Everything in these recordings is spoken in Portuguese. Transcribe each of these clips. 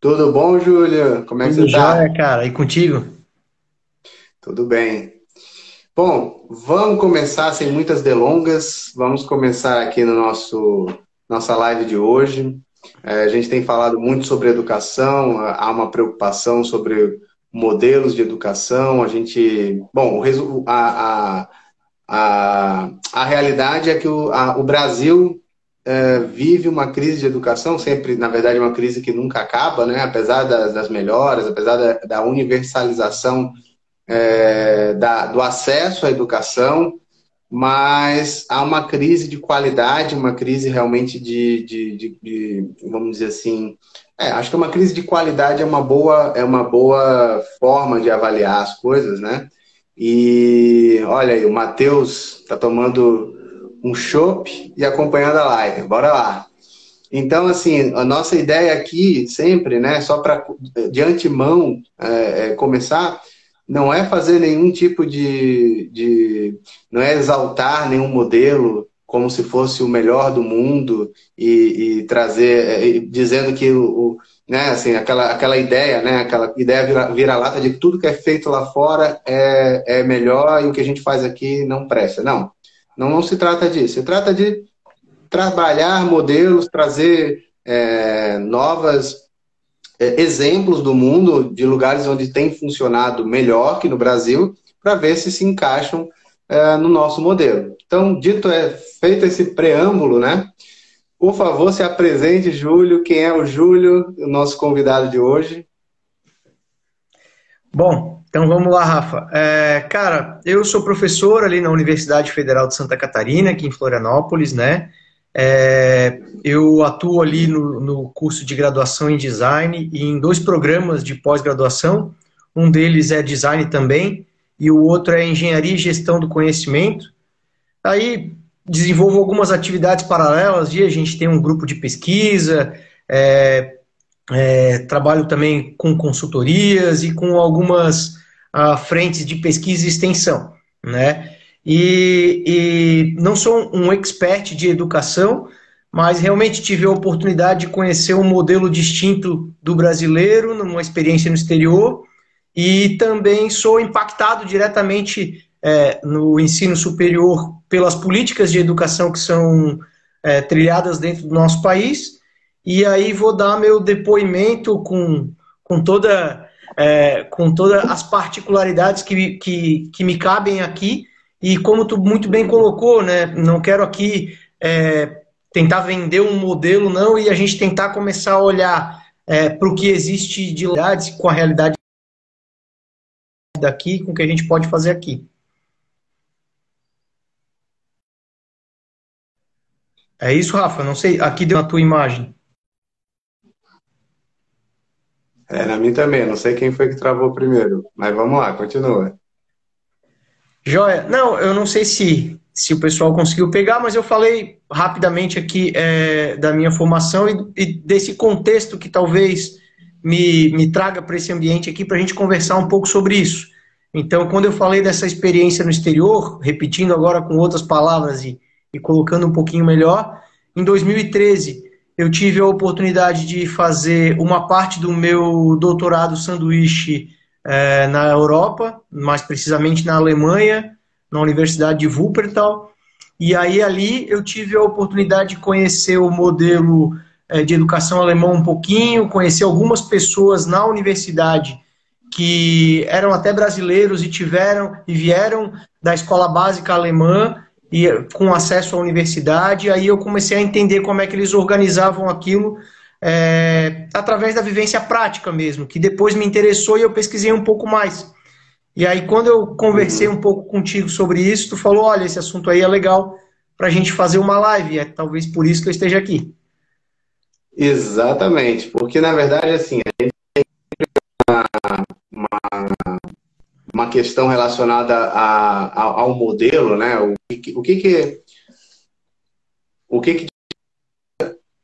Tudo bom, Júlia? Como é que Tudo você tá? jóia, cara. E contigo? Tudo bem. Bom, vamos começar sem muitas delongas. Vamos começar aqui no nosso nossa live de hoje. É, a gente tem falado muito sobre educação, há uma preocupação sobre modelos de educação. A gente, bom, a, a, a, a realidade é que o, a- o Brasil é, vive uma crise de educação, sempre, na verdade, uma crise que nunca acaba, né? Apesar das, das melhoras, apesar da, da universalização é, da- do acesso à educação, mas há uma crise de qualidade, uma crise realmente de, de, de- de- vamos dizer assim, é, acho que uma crise de qualidade é uma boa, é uma boa forma de avaliar as coisas, né? E olha aí, o Matheus está tomando um chopp e acompanhando a live. Bora lá. Então, assim, a nossa ideia aqui, sempre, né, só para de antemão é, é, começar, não é fazer nenhum tipo de, de. não é exaltar nenhum modelo como se fosse o melhor do mundo e, e trazer, é, dizendo que o, o- né, assim, aquela, aquela ideia, né, aquela ideia vira- vira-lata de que tudo que é feito lá fora é, é melhor e o que a gente faz aqui não presta. Não, não, não se trata disso. Se trata de trabalhar modelos, trazer é, novas é, exemplos do mundo, de lugares onde tem funcionado melhor que no Brasil, para ver se se encaixam é, no nosso modelo. Então, dito é feito esse preâmbulo, né? Por favor, se apresente, Júlio. Quem é o Júlio, o nosso convidado de hoje? Bom, então vamos lá, Rafa. É, cara, eu sou professor ali na Universidade Federal de Santa Catarina, aqui em Florianópolis, né? É, eu atuo ali no, no curso de graduação em design e em dois programas de pós-graduação. Um deles é design também e o outro é engenharia e gestão do conhecimento. Aí desenvolvo algumas atividades paralelas, e a gente tem um grupo de pesquisa, é, é, trabalho também com consultorias e com algumas ah, frentes de pesquisa e extensão, né? E, e não sou um expert de educação, mas realmente tive a oportunidade de conhecer um modelo distinto do brasileiro, numa experiência no exterior, e também sou impactado diretamente é, no ensino superior pelas políticas de educação que são é, trilhadas dentro do nosso país. E aí vou dar meu depoimento com, com toda é, com todas as particularidades que, que, que me cabem aqui. E como tu muito bem colocou, né? Não quero aqui é, tentar vender um modelo, não, e a gente tentar começar a olhar é, para o que existe de realidade com a realidade daqui, com o que a gente pode fazer aqui. É isso, Rafa? Não sei, aqui deu na tua imagem. É, na mim também. Não sei quem foi que travou primeiro, mas vamos lá, continua. Joia. Não, eu não sei se, se o pessoal conseguiu pegar, mas eu falei rapidamente aqui é, da minha formação e, e desse contexto que talvez me, me traga para esse ambiente aqui para a gente conversar um pouco sobre isso. Então, quando eu falei dessa experiência no exterior, repetindo agora com outras palavras e, e colocando um pouquinho melhor, em 2013 eu tive a oportunidade de fazer uma parte do meu doutorado sanduíche é, na Europa, mais precisamente na Alemanha, na Universidade de Wuppertal. E aí ali eu tive a oportunidade de conhecer o modelo é, de educação alemão um pouquinho, conhecer algumas pessoas na universidade que eram até brasileiros e tiveram e vieram da escola básica alemã e com acesso à universidade. Aí eu comecei a entender como é que eles organizavam aquilo é, através da vivência prática mesmo, que depois me interessou e eu pesquisei um pouco mais. E aí, quando eu conversei um pouco contigo sobre isso, tu falou: olha, esse assunto aí é legal para a gente fazer uma live. É talvez por isso que eu esteja aqui. Exatamente, porque na verdade, assim, a gente questão relacionada a, a, ao modelo, né? O que, o que, que o que, que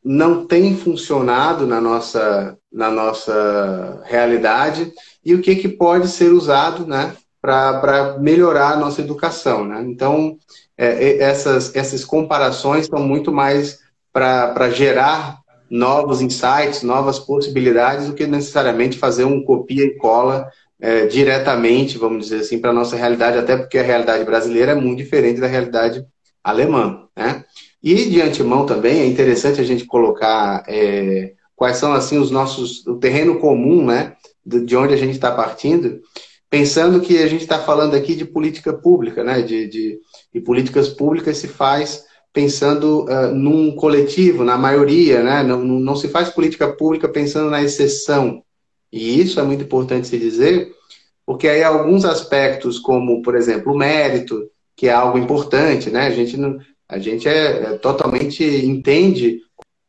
não tem funcionado na nossa, na nossa realidade e o que, que pode ser usado né, para melhorar a nossa educação. Né? Então, é, essas, essas comparações são muito mais para gerar novos insights, novas possibilidades, do que necessariamente fazer um copia e cola é, diretamente, vamos dizer assim, para a nossa realidade, até porque a realidade brasileira é muito diferente da realidade alemã. Né? E de antemão também é interessante a gente colocar é, quais são assim os nossos, o terreno comum, né, de onde a gente está partindo, pensando que a gente está falando aqui de política pública, né, de, de, de políticas públicas se faz pensando uh, num coletivo, na maioria, né? Não, não se faz política pública pensando na exceção. E isso é muito importante se dizer, porque aí alguns aspectos, como, por exemplo, o mérito, que é algo importante, né? A gente, a gente é, é totalmente entende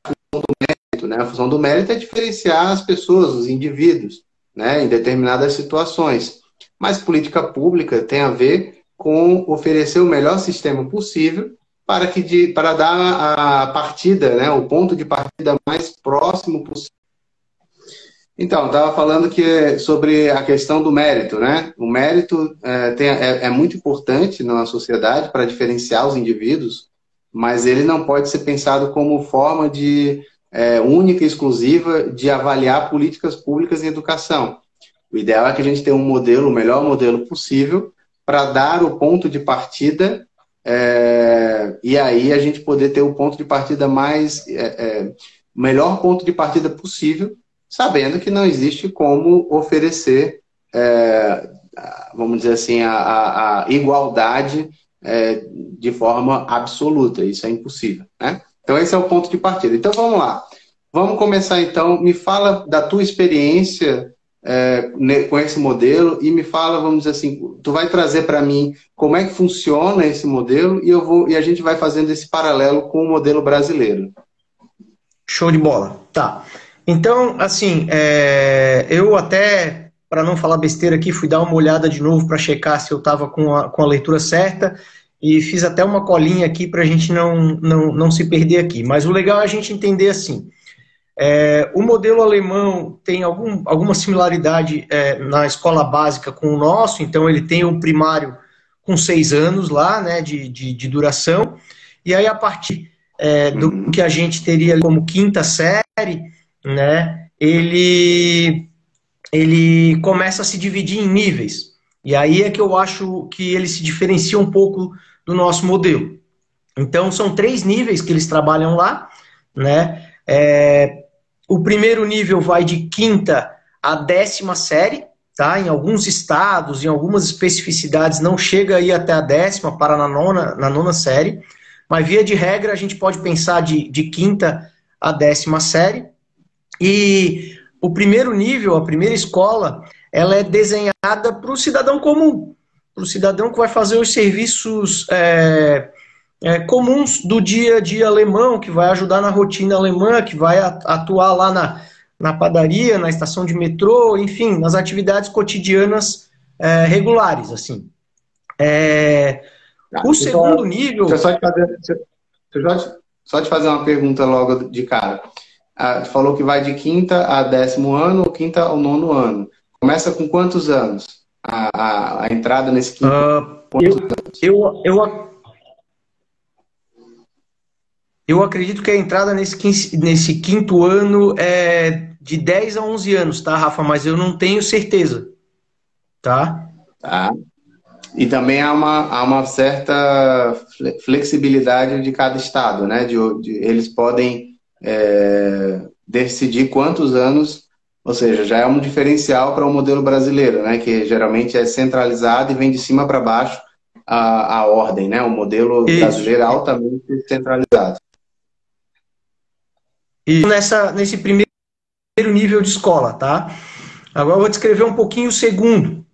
a função do mérito, né? A função do mérito é diferenciar as pessoas, os indivíduos, né? Em determinadas situações. Mas política pública tem a ver com oferecer o melhor sistema possível para, que de, para dar a partida, né, o ponto de partida mais próximo possível. Então, estava falando que sobre a questão do mérito, né? O mérito é, tem, é, é muito importante na sociedade para diferenciar os indivíduos, mas ele não pode ser pensado como forma de é, única e exclusiva de avaliar políticas públicas em educação. O ideal é que a gente tenha um modelo, o melhor modelo possível, para dar o ponto de partida é, e aí a gente poder ter o ponto de partida mais. É, é, melhor ponto de partida possível, sabendo que não existe como oferecer, é, vamos dizer assim, a, a, a igualdade é, de forma absoluta. Isso é impossível. Né? Então, esse é o ponto de partida. Então, vamos lá. Vamos começar então. Me fala da tua experiência é, com esse modelo e me fala, vamos dizer assim, tu vai trazer para mim como é que funciona esse modelo e eu vou e a gente vai fazendo esse paralelo com o modelo brasileiro. Show de bola. Tá. Então, assim, é, eu até, para não falar besteira aqui, fui dar uma olhada de novo para checar se eu estava com a, com a leitura certa e fiz até uma colinha aqui para a gente não, não, não se perder aqui. Mas o legal é a gente entender assim. É, o modelo alemão tem algum, alguma similaridade é, na escola básica com o nosso, então ele tem o primário com seis anos lá, né, de, de, de duração, e aí a partir é, do uhum. que a gente teria como quinta série, né, ele, ele começa a se dividir em níveis. E aí é que eu acho que ele se diferencia um pouco do nosso modelo. Então, são três níveis que eles trabalham lá, né? É, o primeiro nível vai de quinta a décima série, tá? Em alguns estados, em algumas especificidades, não chega aí até a décima, para na nona, na nona série. Mas, via de regra, a gente pode pensar de, de quinta a décima série. E o primeiro nível, a primeira escola, ela é desenhada para o cidadão comum, para o cidadão que vai fazer os serviços é, é, comuns do dia a dia alemão, que vai ajudar na rotina alemã, que vai atuar lá na, na padaria, na estação de metrô, enfim, nas atividades cotidianas é, regulares, assim. É, ah, o segundo só, nível... Só te, fazer, só te fazer uma pergunta logo de cara. Ah, falou que vai de quinta a décimo ano ou quinta ao nono ano. Começa com quantos anos? A, a, a entrada nesse quinto? Uh, eu, eu, eu, eu acredito que a entrada nesse, nesse quinto ano é de 10 a 11 anos, tá, Rafa? Mas eu não tenho certeza, tá? Tá. E também há uma, há uma certa flexibilidade de cada estado, né? De, de eles podem é, decidir quantos anos, ou seja, já é um diferencial para o modelo brasileiro, né? Que geralmente é centralizado e vem de cima para baixo a, a ordem, né? O modelo Isso. brasileiro é altamente centralizado. E nessa, nesse primeiro nível de escola, tá? Agora eu vou descrever um pouquinho o segundo.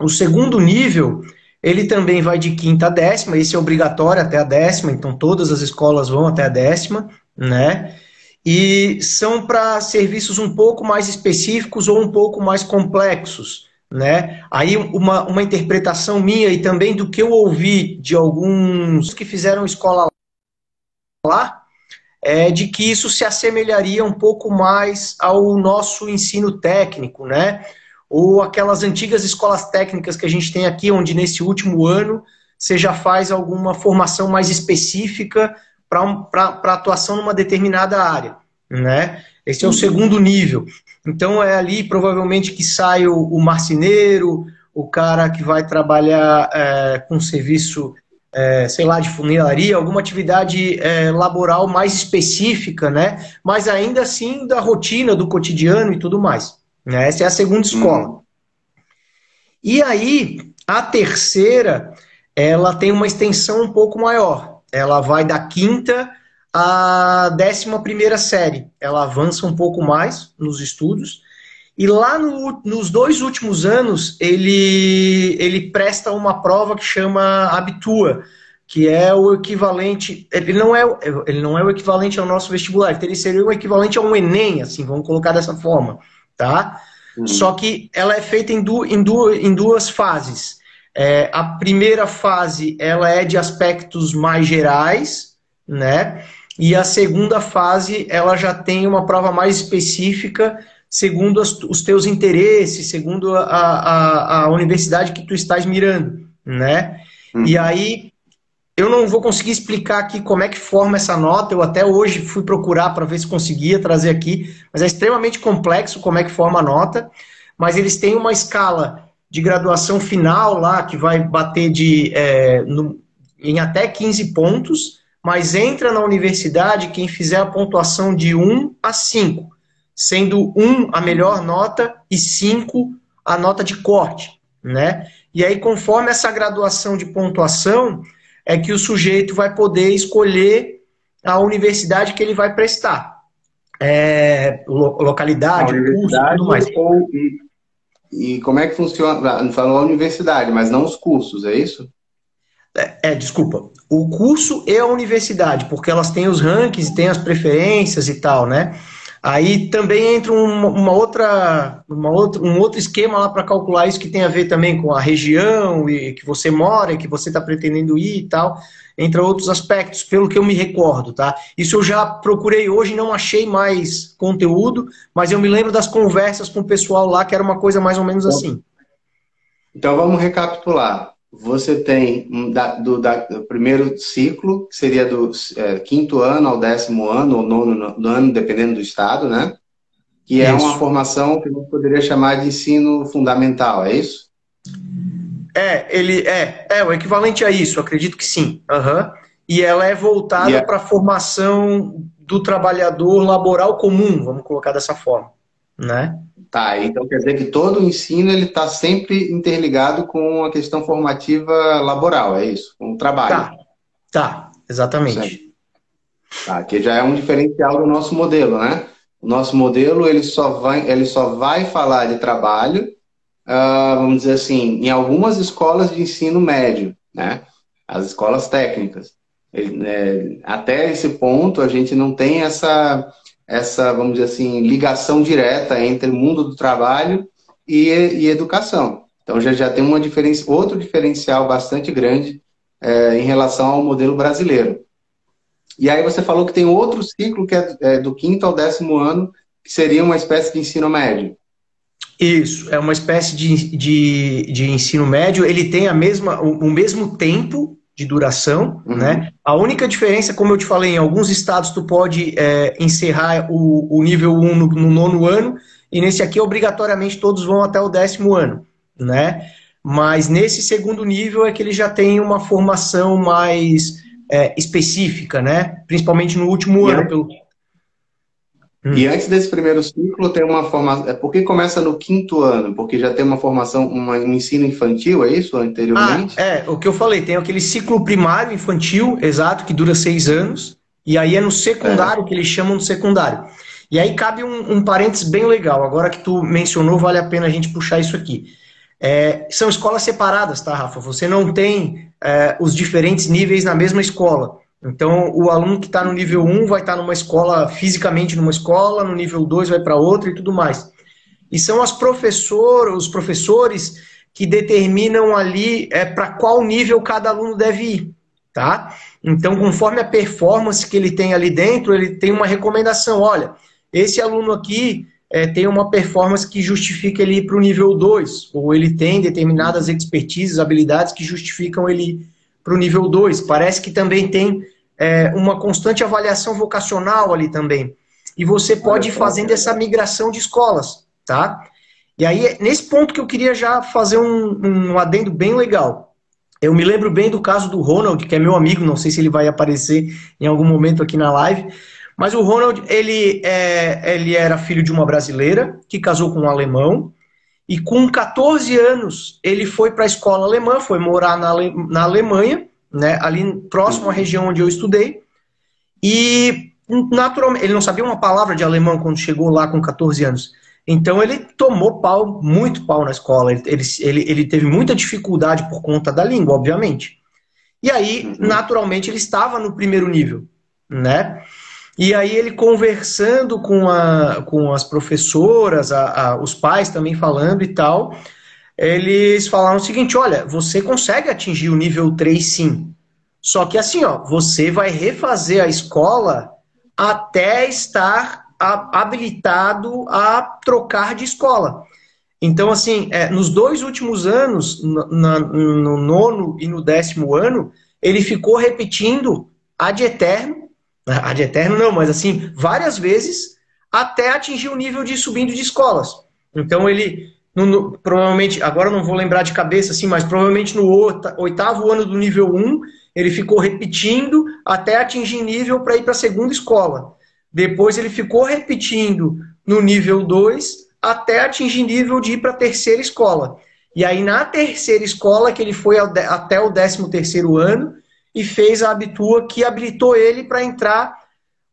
O segundo nível, ele também vai de quinta a décima, esse é obrigatório até a décima, então todas as escolas vão até a décima, né? E são para serviços um pouco mais específicos ou um pouco mais complexos, né? Aí uma, uma interpretação minha e também do que eu ouvi de alguns que fizeram escola lá, é, de que isso se assemelharia um pouco mais ao nosso ensino técnico, né? Ou aquelas antigas escolas técnicas que a gente tem aqui, onde nesse último ano você já faz alguma formação mais específica para atuação numa determinada área. Né? Esse é o segundo nível. Então é ali provavelmente que sai o, o marceneiro, o cara que vai trabalhar é, com serviço, é, sei lá, de funilaria, alguma atividade é, laboral mais específica, né? Mas ainda assim da rotina, do cotidiano e tudo mais. Né? Essa é a segunda escola. Uhum. E aí, a terceira, ela tem uma extensão um pouco maior. Ela vai da quinta décima primeira série. Ela avança um pouco mais nos estudos. E lá no, nos dois últimos anos, ele, ele presta uma prova que chama Habitua, que é o equivalente. Ele não é, ele não é o equivalente ao nosso vestibular, ele seria o equivalente a um Enem, assim, vamos colocar dessa forma. Tá? Uhum. Só que ela é feita em, du, em, du, em duas fases. É, a primeira fase ela é de aspectos mais gerais, né? E a segunda fase ela já tem uma prova mais específica segundo as, os teus interesses, segundo a, a, a, universidade que tu estás mirando, né? Uhum. E aí, eu não vou conseguir explicar aqui como é que forma essa nota, eu até hoje fui procurar para ver se conseguia trazer aqui, mas é extremamente complexo como é que forma a nota, mas eles têm uma escala de graduação final lá, que vai bater de, é, no, em até 15 pontos, mas entra na universidade quem fizer a pontuação de 1 a 5 sendo 1 a melhor nota e 5 a nota de corte, né? E aí, conforme essa graduação de pontuação, é que o sujeito vai poder escolher a universidade que ele vai prestar. É, localidade, curso, tudo mais. Ou, e, e, como é que funciona? Não falou a universidade, mas não os cursos, é isso? É, é, desculpa. O curso e a universidade, porque elas têm os rankings, têm as preferências e tal, né? Aí também entra uma, uma outra, uma outra, um outro esquema lá para calcular isso que tem a ver também com a região e que você mora, e que você está pretendendo ir e tal. Entra outros aspectos, pelo que eu me recordo, tá? Isso eu já procurei hoje, não achei mais conteúdo, mas eu me lembro das conversas com o pessoal lá, que era uma coisa mais ou menos assim. Então vamos recapitular você tem da, do, da, do, primeiro ciclo, que seria do é, quinto ano ao décimo ano, ou nono ano, dependendo do estado, né? Que é isso. uma formação que a gente poderia chamar de ensino fundamental, é isso? É, ele é, é o equivalente a isso, acredito que sim. Uhum. E ela é voltada é... para a formação do trabalhador laboral comum, vamos colocar dessa forma, né? Tá, então quer dizer que todo o ensino ele está sempre interligado com a questão formativa laboral, é isso? Com o trabalho. Tá, tá exatamente. Tá, que já é um diferencial do nosso modelo, né? O nosso modelo ele só vai, ele só vai falar de trabalho, uh, vamos dizer assim, em algumas escolas de ensino médio, né? As escolas técnicas. Ele, né, até esse ponto a gente não tem essa essa, vamos dizer assim, ligação direta entre o mundo do trabalho e, e educação. Então já, já tem uma diferença, outro diferencial bastante grande é, em relação ao modelo brasileiro. E aí você falou que tem outro ciclo que é, é do quinto ao décimo ano, que seria uma espécie de ensino médio. Isso, é uma espécie de, de, de ensino médio. Ele tem a mesma, o, o mesmo tempo de duração, uhum. né? A única diferença, como eu te falei, em alguns estados tu pode é, encerrar o, o nível 1 no, no, nono ano, e nesse aqui, obrigatoriamente, todos vão até o décimo ano, né? Mas nesse segundo nível é que ele já tem uma formação mais é, específica, né? Principalmente no último ano, pelo, Hum. E antes desse primeiro ciclo tem uma formação. É por que começa no quinto ano? Porque já tem uma formação, uma, um ensino infantil, é isso? Anteriormente? Ah, é, o que eu falei, tem aquele ciclo primário infantil, exato, que dura seis anos, e aí é no secundário, é. que eles chamam de secundário. E aí cabe um, um parênteses bem legal. Agora que tu mencionou, vale a pena a gente puxar isso aqui. É, são escolas separadas, tá, Rafa? Você não tem é, os diferentes níveis na mesma escola. Então, o aluno que está no nível 1 vai estar tá numa escola, fisicamente numa escola, no nível 2 vai para outra e tudo mais. E são as professor, os professores que determinam ali é, para qual nível cada aluno deve ir, tá? Então, conforme a performance que ele tem ali dentro, ele tem uma recomendação. Olha, esse aluno aqui é, tem uma performance que justifica ele ir para o nível 2, ou ele tem determinadas expertises, habilidades que justificam ele para o nível 2. Parece que também tem é, uma constante avaliação vocacional ali também. e você pode ir fazendo essa migração de escolas, tá? E aí, nesse ponto que eu queria já fazer um, um adendo bem legal. Eu me lembro bem do caso do Ronald, que é meu amigo, não sei se ele vai aparecer em algum momento aqui na live, mas o Ronald, ele, é, ele era filho de uma brasileira que casou com um alemão, e com 14 anos ele foi para a escola alemã, foi morar na, Ale, na Alemanha, né, ali próximo à região onde eu estudei, e naturalmente, ele não sabia uma palavra de alemão quando chegou lá com 14 anos. Então ele tomou pau, muito pau na escola. Ele, ele, ele teve muita dificuldade por conta da língua, obviamente. E aí, uhum. naturalmente, ele estava no primeiro nível, né? E aí ele conversando com, a, com as professoras, a, a, os pais também falando e tal, eles falaram o seguinte, olha, você consegue atingir o nível 3 sim. Só que assim, ó, você vai refazer a escola até estar habilitado a trocar de escola. Então, assim, é, nos dois últimos anos, na, no nono e no décimo ano, ele ficou repetindo ad eterno, ad eterno não, mas assim, várias vezes, até atingir o nível de subindo de escolas. Então, ele, no, no, provavelmente, agora não vou lembrar de cabeça, assim, mas provavelmente no oitavo ano do nível 1, ele ficou repetindo até atingir nível para ir para a segunda escola. Depois ele ficou repetindo no nível 2 até atingir nível de ir para a terceira escola. E aí na terceira escola que ele foi até o 13 terceiro ano e fez a habitua que habilitou ele para entrar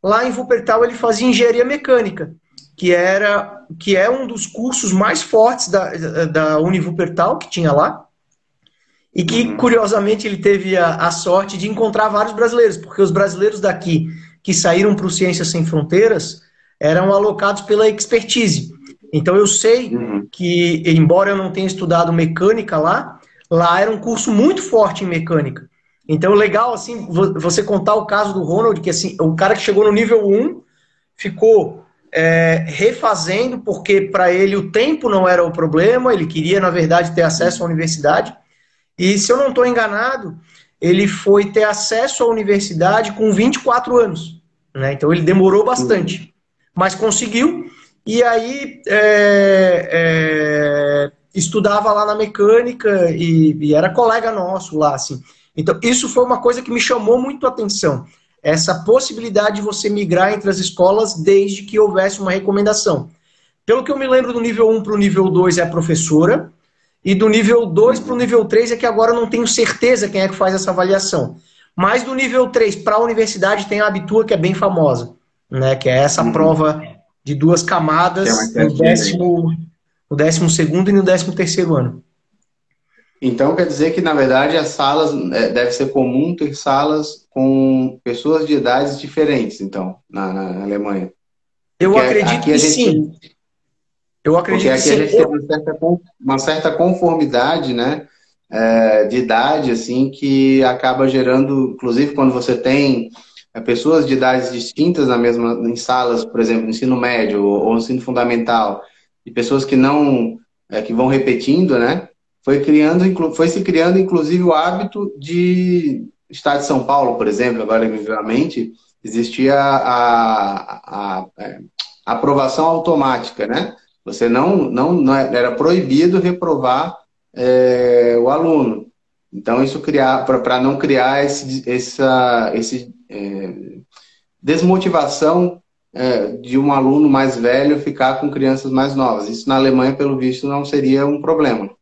lá em Wuppertal, ele fazia engenharia mecânica, que era que é um dos cursos mais fortes da, da Uniwuppertal que tinha lá. E que, uhum. curiosamente, ele teve a, a sorte de encontrar vários brasileiros, porque os brasileiros daqui que saíram para o Ciências Sem Fronteiras eram alocados pela expertise. Então eu sei uhum. que, embora eu não tenha estudado mecânica lá, lá era um curso muito forte em mecânica. Então legal assim você contar o caso do Ronald, que assim, o cara que chegou no nível 1 ficou é, refazendo, porque para ele o tempo não era o problema, ele queria, na verdade, ter acesso à universidade. E se eu não estou enganado, ele foi ter acesso à universidade com 24 anos. Né? Então ele demorou bastante, mas conseguiu. E aí é, é, estudava lá na mecânica e, e, era colega nosso lá, assim. Então isso foi uma coisa que me chamou muito a atenção. Essa possibilidade de você migrar entre as escolas desde que houvesse uma recomendação. Pelo que eu me lembro do nível 1 para o nível 2 é a professora, e do nível 2 para o nível 3 é que agora eu não tenho certeza quem é que faz essa avaliação. Mas do nível 3 para a universidade tem a Abitua, que é bem famosa, né? Que é essa uhum. prova de duas camadas é no, décimo, no décimo segundo e no décimo terceiro ano. Então quer dizer que, na verdade, as salas, é, deve ser comum ter salas com pessoas de idades diferentes, então, na, na Alemanha. Eu Porque acredito que gente... sim. Eu acredito Porque aqui que a gente tem uma certa, uma certa conformidade, né? É, de idade, assim, que acaba gerando, inclusive quando você tem é, pessoas de idades distintas na mesma, em salas, por exemplo, ensino médio ou, ou ensino fundamental, e pessoas que não, é, que vão repetindo, né? Foi criando, foi se criando, inclusive, o hábito de Estado de São Paulo, por exemplo, agora vivamente, existia a, a, a, a é, aprovação automática, né? Você não, não, não é, era proibido reprovar é, o aluno. Então, isso criar para não criar esse, essa esse, é, desmotivação é, de um aluno mais velho ficar com crianças mais novas. Isso na Alemanha, pelo visto, não seria um problema.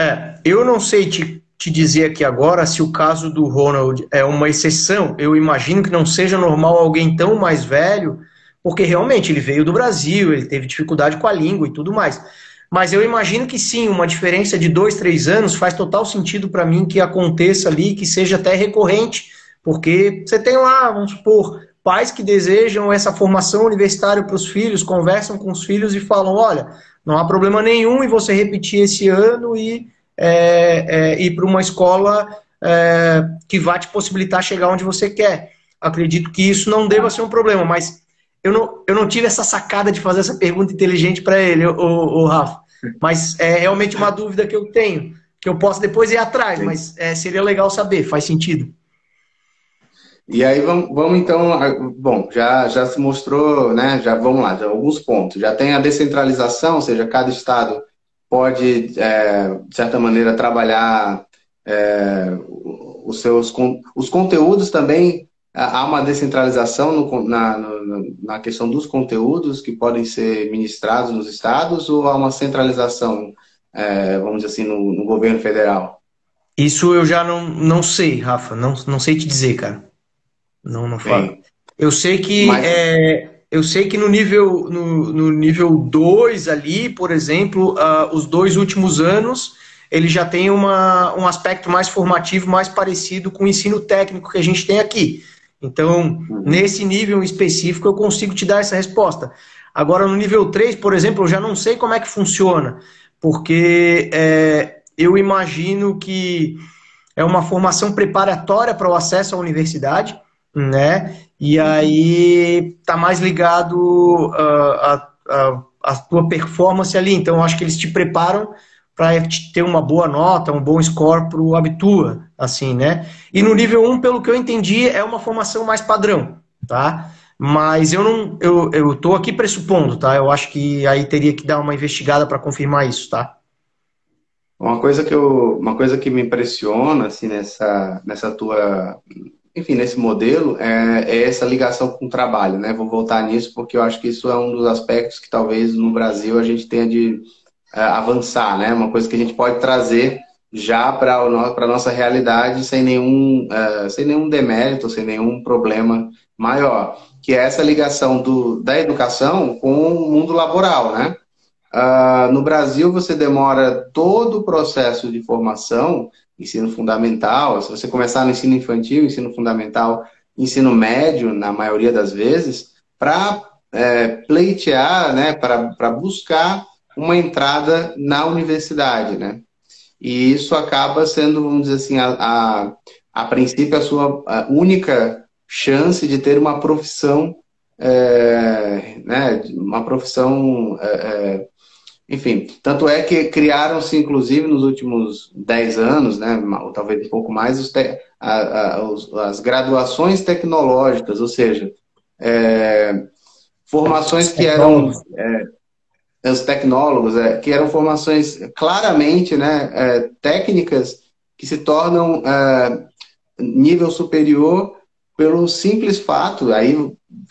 É, eu não sei te, te dizer aqui agora se o caso do Ronald é uma exceção. Eu imagino que não seja normal alguém tão mais velho porque realmente ele veio do Brasil, ele teve dificuldade com a língua e tudo mais. Mas eu imagino que sim, uma diferença de dois, três anos faz total sentido para mim que aconteça ali, que seja até recorrente, porque você tem lá, vamos supor, pais que desejam essa formação universitária para os filhos, conversam com os filhos e falam: olha, não há problema nenhum em você repetir esse ano e é, é, ir para uma escola é, que vai te possibilitar chegar onde você quer. Acredito que isso não deva ser um problema, mas eu não, eu não tive essa sacada de fazer essa pergunta inteligente para ele, o, o, Rafa. Mas é realmente uma dúvida que eu tenho, que eu posso depois ir atrás, mas é, seria legal saber, faz sentido. E aí vamos, vamos então, bom, já, já se mostrou, né? Já vamos lá, já alguns pontos. Já tem a descentralização, ou seja, cada estado pode, é, de certa maneira, trabalhar é, os seus os conteúdos também. Há uma descentralização no, na, no, na questão dos conteúdos que podem ser ministrados nos estados ou há uma centralização, é, vamos dizer assim, no, no governo federal? Isso eu já não, não sei, Rafa. Não, não sei te dizer, cara. Não, não falo. Eu sei que Mas... é, eu sei que no nível no, no nível 2 ali, por exemplo, uh, os dois últimos anos, ele já tem uma, um aspecto mais formativo, mais parecido com o ensino técnico que a gente tem aqui. Então, uhum. nesse nível específico, eu consigo te dar essa resposta. Agora, no nível 3, por exemplo, eu já não sei como é que funciona, porque é, eu imagino que é uma formação preparatória para o acesso à universidade, né? E aí tá mais ligado uh, a, a, tua performance ali. Então, acho que eles te preparam para ter uma boa nota, um bom score para o Abitua, assim, né? E no nível 1, pelo que eu entendi, é uma formação mais padrão, tá? Mas eu não, eu, eu tô aqui pressupondo, tá? Eu acho que aí teria que dar uma investigada para confirmar isso, tá? Uma coisa que eu, uma coisa que me impressiona assim nessa nessa tua, enfim, nesse modelo é, é essa ligação com o trabalho, né? Vou voltar nisso porque eu acho que isso é um dos aspectos que talvez no Brasil a gente tenha de uh, avançar, né? Uma coisa que a gente pode trazer já para a nossa realidade sem nenhum, uh, sem nenhum demérito, sem nenhum problema maior, que é essa ligação do, da educação com o mundo laboral, né? Uh, no Brasil, você demora todo o processo de formação, ensino fundamental, se você começar no ensino infantil, ensino fundamental, ensino médio, na maioria das vezes, para é, pleitear, né, para buscar uma entrada na universidade, né? E isso acaba sendo, vamos dizer assim, a, a, a princípio, a sua a única chance de ter uma profissão, é, né, uma profissão é, é enfim, tanto é que criaram-se, inclusive, nos últimos 10 anos, né, ou talvez um pouco mais, a, a, os, as graduações tecnológicas, ou seja, é, formações que eram. É, os tecnólogos, é, que eram formações claramente né, é, técnicas que se tornam é, nível superior pelo simples fato, aí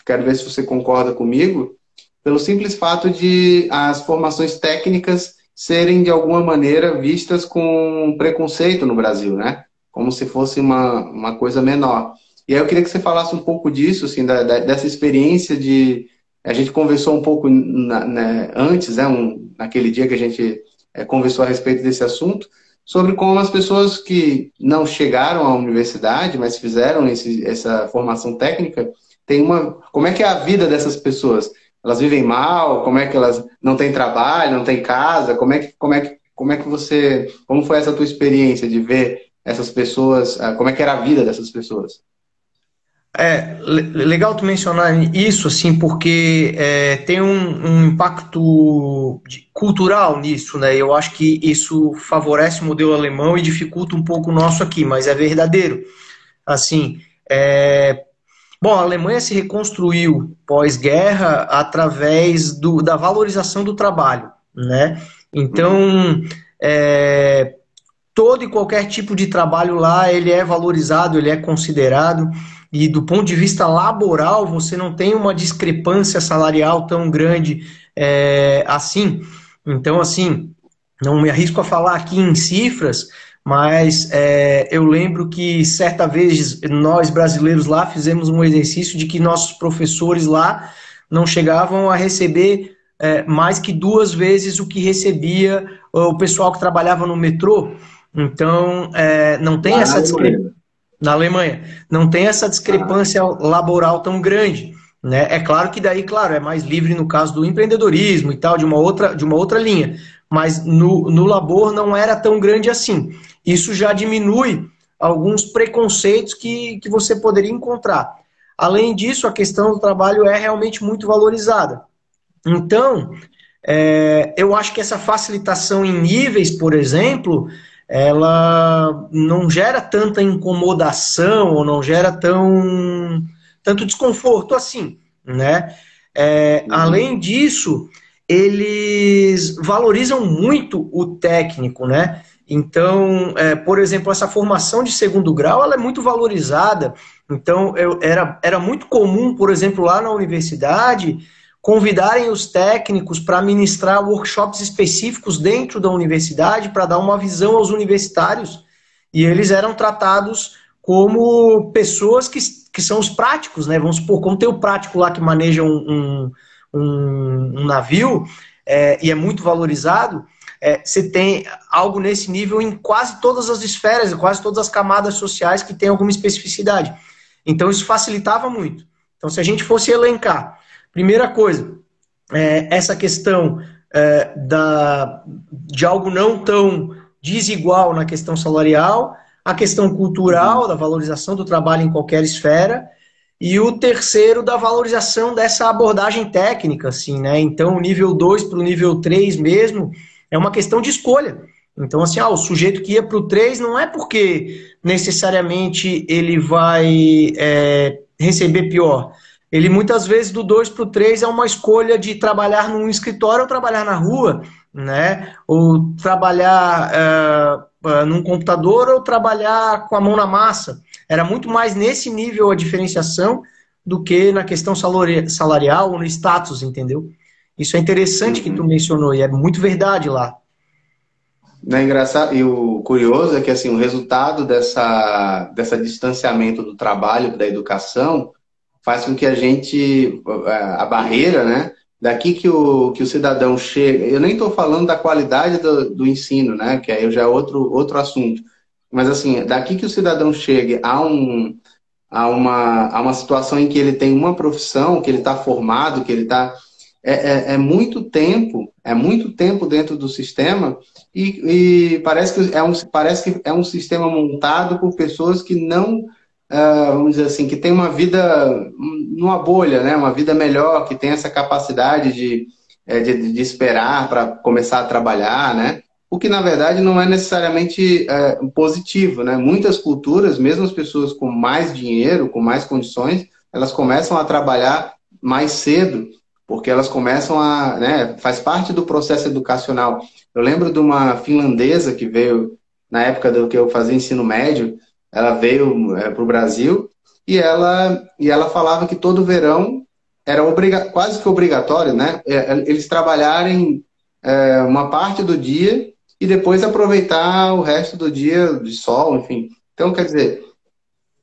quero ver se você concorda comigo, pelo simples fato de as formações técnicas serem de alguma maneira vistas com preconceito no Brasil, né? Como se fosse uma, uma coisa menor. E aí eu queria que você falasse um pouco disso, assim, da, da, dessa experiência de. A gente conversou um pouco na, né, antes, né, um, naquele dia que a gente é, conversou a respeito desse assunto, sobre como as pessoas que não chegaram à universidade, mas fizeram esse, essa formação técnica, tem uma. Como é que é a vida dessas pessoas? Elas vivem mal? Como é que elas não têm trabalho, não têm casa? Como é que, como é que, como é que você, como foi essa tua experiência de ver essas pessoas? Ah, como é que era a vida dessas pessoas? É legal tu mencionar isso, assim, porque é, tem um, um impacto de, cultural nisso, né? Eu acho que isso favorece o modelo alemão e dificulta um pouco o nosso aqui, mas é verdadeiro. Assim, é, Bom, a Alemanha se reconstruiu pós-guerra através do, da valorização do trabalho, né? Então, é, todo e qualquer tipo de trabalho lá, ele é valorizado, ele é considerado, e do ponto de vista laboral, você não tem uma discrepância salarial tão grande é, assim. Então, assim, não me arrisco a falar aqui em cifras, mas é, eu lembro que certa vez nós brasileiros lá fizemos um exercício de que nossos professores lá não chegavam a receber é, mais que duas vezes o que recebia o pessoal que trabalhava no metrô. Então, é, não tem essa discrepância. Na Alemanha. Não tem essa discrepância laboral tão grande. Né? É claro que daí, claro, é mais livre no caso do empreendedorismo e tal, de uma outra, de uma outra linha. Mas no, no labor não era tão grande assim isso já diminui alguns preconceitos que, que você poderia encontrar. Além disso, a questão do trabalho é realmente muito valorizada. Então, é, eu acho que essa facilitação em níveis, por exemplo, ela não gera tanta incomodação ou não gera tão tanto desconforto assim, né? É. Além disso, eles valorizam muito o técnico, né? Então, é, por exemplo, essa formação de segundo grau ela é muito valorizada. Então, eu, era, era muito comum, por exemplo, lá na universidade, convidarem os técnicos para ministrar workshops específicos dentro da universidade para dar uma visão aos universitários. E eles eram tratados como pessoas que, que são os práticos, né? Vamos supor, como tem o prático lá que maneja um, um, um, um navio é, e é muito valorizado, é, você tem algo nesse nível em quase todas as esferas, quase todas as camadas sociais que tem alguma especificidade. Então isso facilitava muito. Então, se a gente fosse elencar Primeira coisa, é, essa questão é, da, de algo não tão desigual na questão salarial, a questão cultural, da valorização do trabalho em qualquer esfera, e o terceiro, da valorização dessa abordagem técnica, assim, né? Então, o nível 2 para o nível 3 mesmo é uma questão de escolha. Então, assim, ah, o sujeito que ia para o 3 não é porque necessariamente ele vai é, receber pior, ele muitas vezes do 2 para o 3 é uma escolha de trabalhar num escritório ou trabalhar na rua, né? Ou trabalhar uh, num computador ou trabalhar com a mão na massa. Era muito mais nesse nível a diferenciação do que na questão salarial ou no status, entendeu? Isso é interessante que tu mencionou e é muito verdade lá. Não é engraçado e o curioso é que assim o resultado dessa dessa distanciamento do trabalho da educação faz com que a gente, a barreira, né? Daqui que o, que o cidadão chega, eu nem estou falando da qualidade do, do ensino, né? Que aí já é outro, outro assunto. Mas assim, daqui que o cidadão chegue a, um, a, uma, a uma situação em que ele tem uma profissão, que ele está formado, que ele está. É, é, é, muito tempo, é muito tempo dentro do sistema e, e parece, que é um, parece que é um sistema montado por pessoas que não uh, vamos dizer assim, que tem uma vida numa bolha, né? Uma vida melhor, que tem essa capacidade de, é, de, de esperar para começar a trabalhar, né? O que, na verdade, não é necessariamente é, positivo, né? Muitas culturas, mesmo as pessoas com mais dinheiro, com mais condições, elas começam a trabalhar mais cedo, porque elas começam a, né, faz parte do processo educacional. Eu lembro de uma finlandesa que veio na época do que eu fazia ensino médio, ela veio é, para o Brasil e ela, e ela falava que todo verão era obriga quase que obrigatório, né? É, é, eles trabalharem é, uma parte do dia e depois aproveitar o resto do dia de sol, enfim. Então, quer dizer,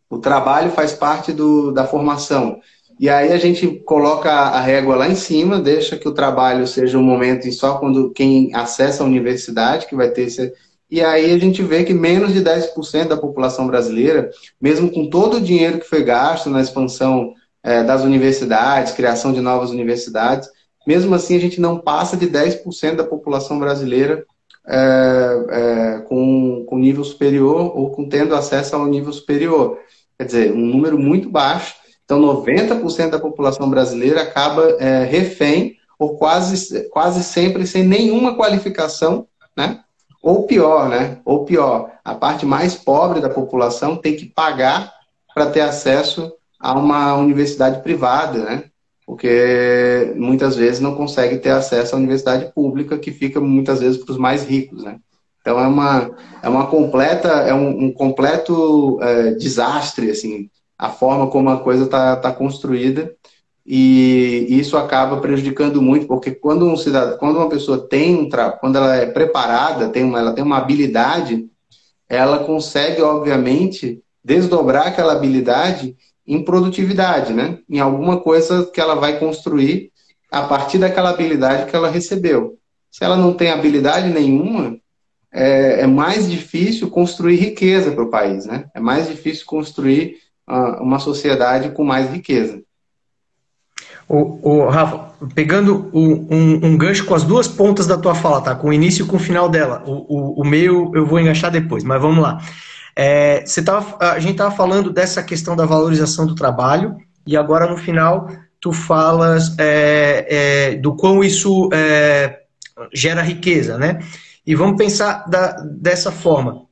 o trabalho faz parte do, da formação. E aí a gente coloca a régua lá em cima, deixa que o trabalho seja um momento só quando quem acessa a universidade, que vai ter esse, e aí a gente vê que menos de 10% da população brasileira, mesmo com todo o dinheiro que foi gasto na expansão é, das universidades, criação de novas universidades, mesmo assim a gente não passa de 10% da população brasileira é, é, com, com nível superior ou com tendo acesso ao nível superior. Quer dizer, um número muito baixo. Então, 90% da população brasileira acaba é, refém ou quase, quase sempre sem nenhuma qualificação, né? Ou pior, né? Ou pior, a parte mais pobre da população tem que pagar para ter acesso a uma universidade privada, né? Porque muitas vezes não consegue ter acesso à universidade pública, que fica muitas vezes para os mais ricos, né? Então é uma, é uma completa, é um, um completo é, desastre, assim, a forma como a coisa está tá construída e isso acaba prejudicando muito, porque quando um cidadão, quando uma pessoa tem um tra... quando ela é preparada, tem uma, ela tem uma habilidade, ela consegue, obviamente, desdobrar aquela habilidade em produtividade, né? Em alguma coisa que ela vai construir a partir daquela habilidade que ela recebeu. Se ela não tem habilidade nenhuma, é, é mais difícil construir riqueza para o país, né? É mais difícil construir uh, uma sociedade com mais riqueza. O, o, Rafa, pegando o, um, um, gancho com as duas pontas da tua fala, tá? Com o início e com o final dela. O, o, o meio eu vou enganchar depois, mas vamos lá. É, você tava, a gente estava falando dessa questão da valorização do trabalho, e agora no final tu falas é, é, do quão isso é, gera riqueza, né? E vamos pensar da, dessa forma.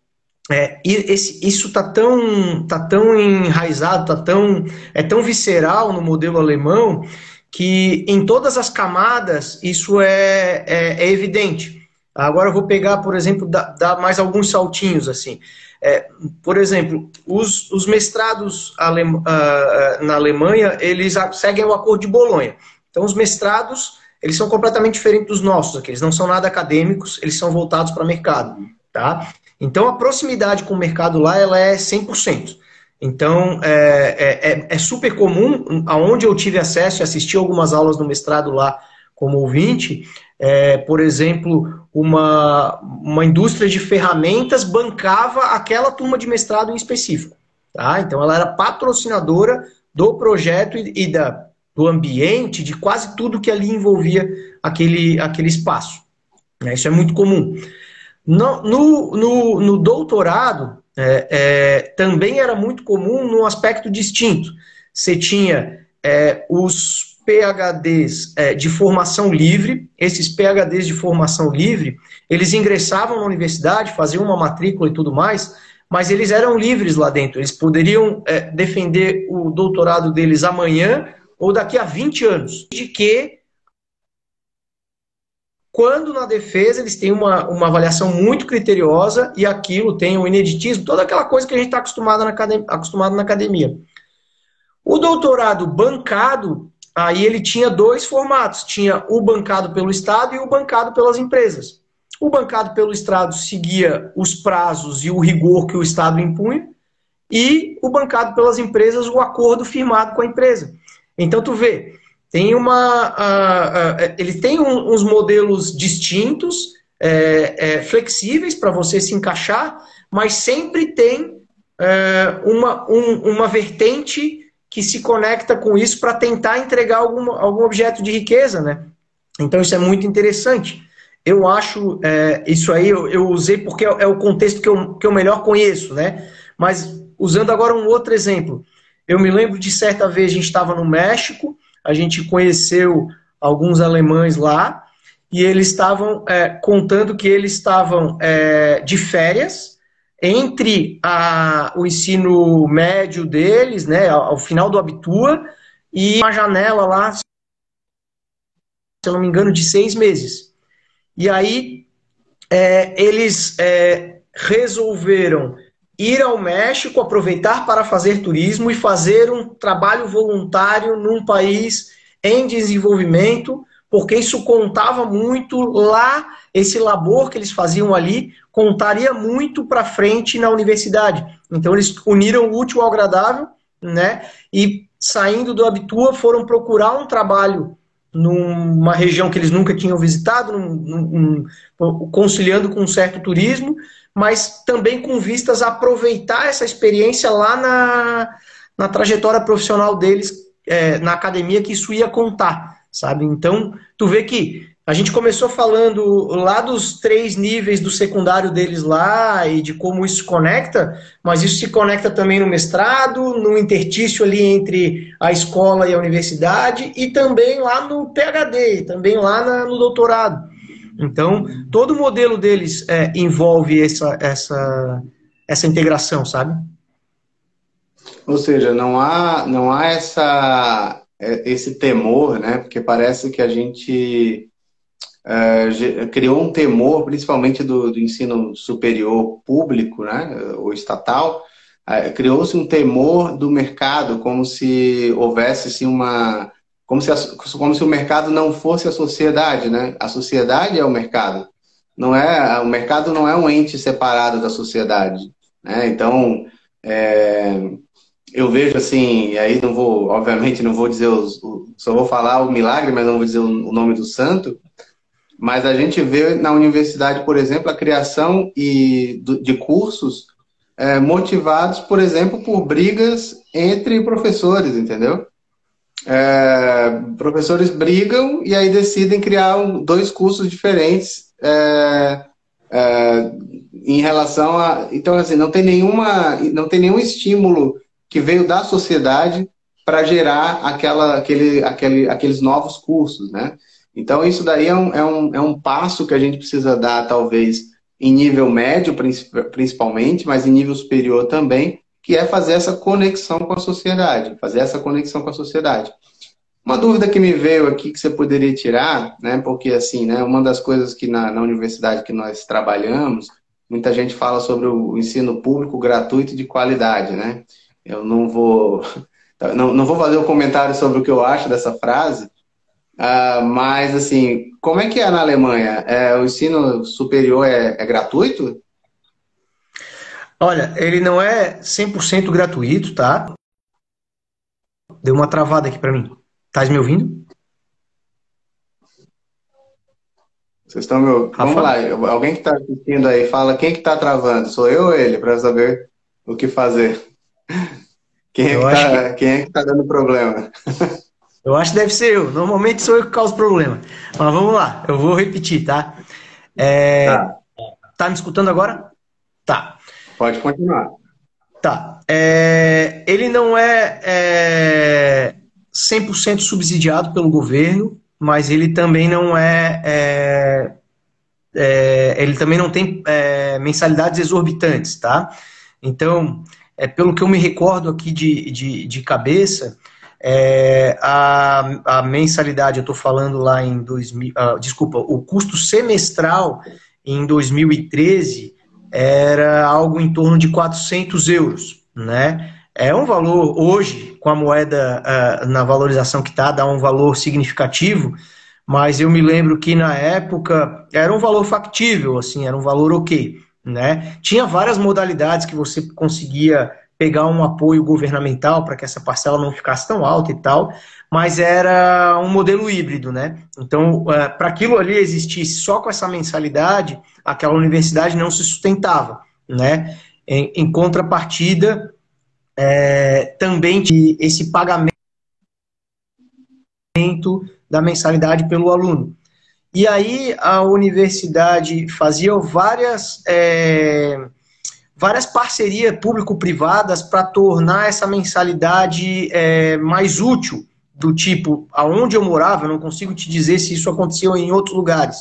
É, esse, isso está tão, tá tão enraizado, tá tão, é tão visceral no modelo alemão que em todas as camadas isso é, é, é evidente. Agora eu vou pegar, por exemplo, dar, mais alguns saltinhos assim. É, por exemplo, os, os mestrados uh, na Alemanha, eles seguem o Acordo de Bolonha. Então, os mestrados, eles são completamente diferentes dos nossos aqui. Eles não são nada acadêmicos, eles são voltados para mercado, tá? Então, a proximidade com o mercado lá, ela é 100%. Então, é, é, é, é super comum, aonde eu tive acesso e assisti algumas aulas no mestrado lá como ouvinte, é, por exemplo, uma, uma indústria de ferramentas bancava aquela turma de mestrado em específico. Tá? Então, ela era patrocinadora do projeto e, e da, do ambiente, de quase tudo que ali envolvia aquele, aquele espaço. Né? Isso é muito comum. No, no, no, no doutorado, é, é, também era muito comum num aspecto distinto. Você tinha é, os PHDs é, de formação livre. Esses PHDs de formação livre, eles ingressavam na universidade, faziam uma matrícula e tudo mais, mas eles eram livres lá dentro. Eles poderiam é, defender o doutorado deles amanhã ou daqui a 20 anos. De que, quando na defesa eles têm uma, uma avaliação muito criteriosa e aquilo tem o um ineditismo, toda aquela coisa que a gente está acostumado na, acostumado na academia. O doutorado bancado aí ele tinha dois formatos: tinha o bancado pelo Estado e o bancado pelas empresas. O bancado pelo Estado seguia os prazos e o rigor que o Estado impunha, e o bancado pelas empresas, o acordo firmado com a empresa. Então, tu vê, tem uma. Uh, uh, ele tem um, uns modelos distintos, é, é, flexíveis para você se encaixar, mas sempre tem é, uma, um, uma vertente que se conecta com isso para tentar entregar algum, algum objeto de riqueza, né? Então isso é muito interessante. Eu acho é, isso aí, eu, eu, usei porque é, é o contexto que eu, que eu melhor conheço, né? Mas usando agora um outro exemplo. Eu me lembro de certa vez a gente estava no México, a gente conheceu alguns alemães lá, e eles estavam é, contando que eles estavam é, de férias, entre a, o ensino médio deles, né, ao, final do Abitua, e uma janela lá, se eu não me engano, de seis meses. E aí é, eles é, resolveram ir ao México, aproveitar para fazer turismo e fazer um trabalho voluntário num país em desenvolvimento, porque isso contava muito lá, esse labor que eles faziam ali, contaria muito para frente na universidade. Então eles uniram o útil ao agradável, né? E saindo do Abitua foram procurar um trabalho numa região que eles nunca tinham visitado, num, num, conciliando com um certo turismo, mas também com vistas a aproveitar essa experiência lá na, na trajetória profissional deles, é, na academia, que isso ia contar, sabe? Então, tu vê que a gente começou falando lá dos três níveis do secundário deles lá e de como isso conecta, mas isso se conecta também no mestrado, no intertício ali entre a escola e a universidade e também lá no PhD, também lá na, no doutorado. Então, todo o modelo deles é, envolve essa, essa, essa integração, sabe? Ou seja, não há, não há essa, é, esse temor, né? Porque parece que a gente uh, criou um temor, principalmente do, do, ensino superior público, né, ou estatal, uh, criou-se um temor do mercado, como se houvesse assim, uma. Como se, como se o mercado não fosse a sociedade, né? A sociedade é o mercado. Não é, o mercado não é um ente separado da sociedade. Né? Então, é, eu vejo assim, e aí não vou, obviamente, não vou dizer, os, só vou falar o milagre, mas não vou dizer o, o nome do santo, mas a gente vê na universidade, por exemplo, a criação e, de cursos é, motivados, por exemplo, por brigas entre professores, entendeu? É, professores brigam e aí decidem criar um, dois cursos diferentes é, é, em relação a. Então, assim, não tem nenhuma, não tem nenhum estímulo que veio da sociedade para gerar aquela, aquele, aquele, aqueles novos cursos, né? Então, isso daí é um, é um, é um passo que a gente precisa dar, talvez, em nível médio, principalmente, mas em nível superior também, que é fazer essa conexão com a sociedade, fazer essa conexão com a sociedade. Uma dúvida que me veio aqui que você poderia tirar, né? Porque assim, né? Uma das coisas que na, na universidade que nós trabalhamos, muita gente fala sobre o ensino público gratuito de qualidade, né? Eu não vou não, não vou fazer um comentário sobre o que eu acho dessa frase, uh, mas assim, como é que é na Alemanha? É, o ensino superior é, é gratuito? Olha, ele não é 100% gratuito, tá? Deu uma travada aqui para mim. Estás me ouvindo? Vocês estão me ouvindo? Vamos lá, alguém que está assistindo aí, fala quem que está travando, sou eu ou ele, para saber o que fazer. Quem é, que tá, que... quem é que tá dando problema? Eu acho que deve ser eu. Normalmente sou eu que causo problema. Mas vamos lá, eu vou repetir, tá? É... Tá. tá me escutando agora? Tá. Pode continuar. Tá. É... Ele não é, é 100% subsidiado pelo governo, mas ele também não é, é, é ele também não tem é, mensalidades exorbitantes, tá? Então, é, pelo que eu me recordo aqui de, de, de cabeça, é, a, a mensalidade, eu estou falando lá em 2000, uh, ah, desculpa, o custo semestral em 2013 era algo em torno de 400 euros, né? É um valor, hoje, com a moeda uh, na valorização que está, dá um valor significativo, mas eu me lembro que na época era um valor factível, assim, era um valor ok. Né? Tinha várias modalidades que você conseguia pegar um apoio governamental para que essa parcela não ficasse tão alta e tal, mas era um modelo híbrido, né? Então, eh, para aquilo ali existisse só com essa mensalidade, aquela universidade não se sustentava, né? Em, em contrapartida, é, também de esse pagamento da mensalidade pelo aluno. E aí a universidade fazia várias, é, várias parcerias público-privadas para tornar essa mensalidade é, mais útil, do tipo, aonde eu morava, eu não consigo te dizer se isso aconteceu em outros lugares,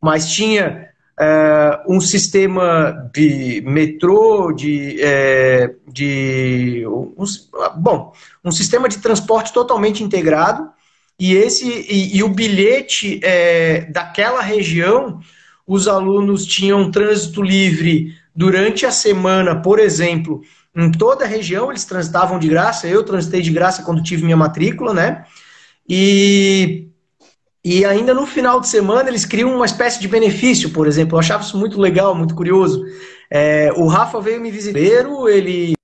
mas tinha é, um sistema de metrô, de, é, de um, bom, um sistema de transporte totalmente integrado e esse e, e o bilhete é, daquela região, os alunos tinham trânsito livre durante a semana, por exemplo, em toda a região eles transitavam de graça. Eu transitei de graça quando tive minha matrícula, né? E e ainda no final de semana eles criam uma espécie de benefício, por exemplo. Eu achava isso muito legal, muito curioso. É, o Rafa veio me visitar, ele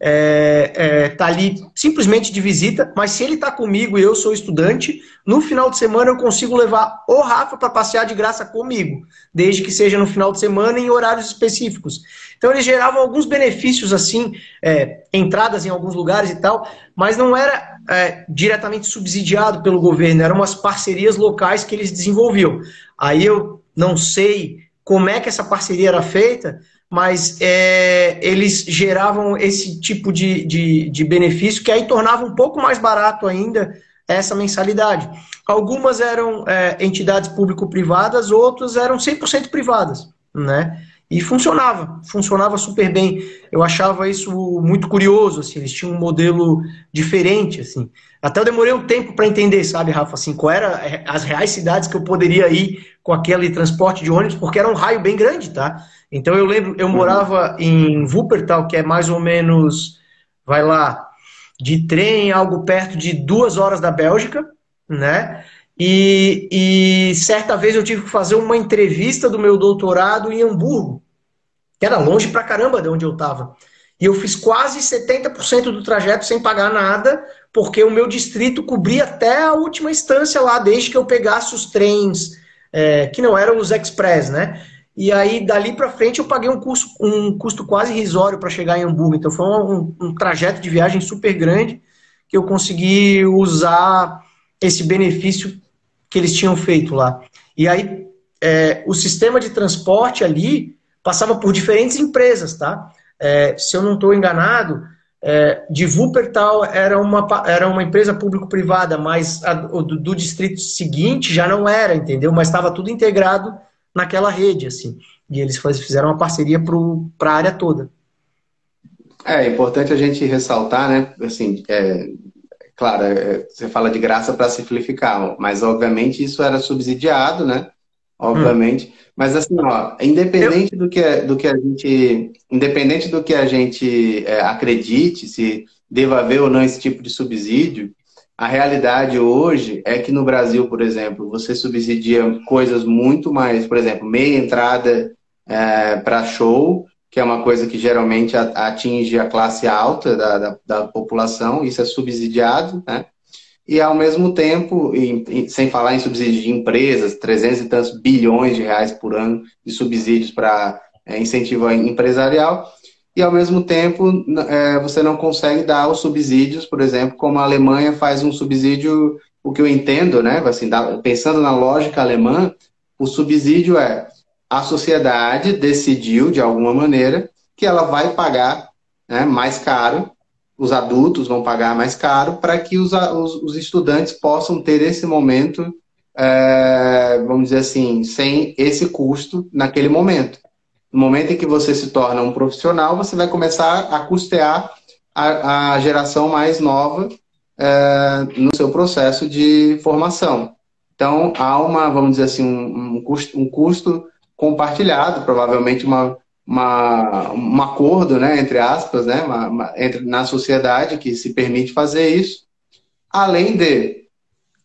é, é, tá ali simplesmente de visita, mas se ele tá comigo e eu sou estudante, no final de semana eu consigo levar o Rafa para passear de graça comigo, desde que seja no final de semana em horários específicos. Então eles geravam alguns benefícios assim, é, entradas em alguns lugares e tal, mas não era é, diretamente subsidiado pelo governo, eram umas parcerias locais que eles desenvolviam. Aí eu não sei como é que essa parceria era feita, mas é, eles geravam esse tipo de, de, de, benefício que aí tornava um pouco mais barato ainda essa mensalidade. Algumas eram é, entidades público-privadas, outras eram 100% privadas, né? E funcionava, funcionava super bem. Eu achava isso muito curioso, assim, eles tinham um modelo diferente, assim. Até eu demorei um tempo para entender, sabe, Rafa, assim, qual era as reais cidades que eu poderia ir com aquele transporte de ônibus, porque era um raio bem grande, tá? Então eu lembro, eu morava em Wuppertal, que é mais ou menos, vai lá, de trem, algo perto de duas horas da Bélgica, né? E, e certa vez eu tive que fazer uma entrevista do meu doutorado em Hamburgo, que era longe pra caramba de onde eu estava. E eu fiz quase 70% do trajeto sem pagar nada, porque o meu distrito cobria até a última instância lá, desde que eu pegasse os trens, é, que não eram os express, né? E aí, dali para frente, eu paguei um, custo, um custo quase irrisório para chegar em Hamburgo. Então, foi um, um, trajeto de viagem super grande que eu consegui usar esse benefício que eles tinham feito lá. E aí, é, o sistema de transporte ali passava por diferentes empresas, tá? É, se eu não estou enganado, é, de Wuppertal era uma, era uma empresa público-privada, mas a, do, do, distrito seguinte já não era, entendeu? Mas estava tudo integrado naquela rede, assim. E eles fizeram uma parceria para a área toda. É, é importante a gente ressaltar, né? Assim, é, claro, é, você fala de graça para simplificar, mas obviamente isso era subsidiado, né? Obviamente. Hum. Mas assim, ó, independente Eu... do, que, do que a gente. Independente do que a gente é, acredite, se deva haver ou não esse tipo de subsídio, a realidade hoje é que no Brasil, por exemplo, você subsidia coisas muito mais, por exemplo, meia entrada é, para show, que é uma coisa que geralmente atinge a classe alta da, da, da população, isso é subsidiado, né? e ao mesmo tempo, em, em, sem falar em subsídios de empresas, 300 e tantos bilhões de reais por ano de subsídios para é, incentivo empresarial, e ao mesmo tempo é, você não consegue dar os subsídios, por exemplo, como a Alemanha faz um subsídio, o que eu entendo, né, assim, pensando na lógica alemã, o subsídio é a sociedade decidiu, de alguma maneira, que ela vai pagar né, mais caro os adultos vão pagar mais caro para que os, os, os, estudantes possam ter esse momento, é, vamos dizer assim, sem esse custo naquele momento. No momento em que você se torna um profissional, você vai começar a custear a, a geração mais nova é, no seu processo de formação. Então, há uma, vamos dizer assim, um, um, custo, um custo compartilhado, provavelmente uma, uma, um acordo, né, entre aspas, né, uma, uma, entre, na sociedade que se permite fazer isso, além de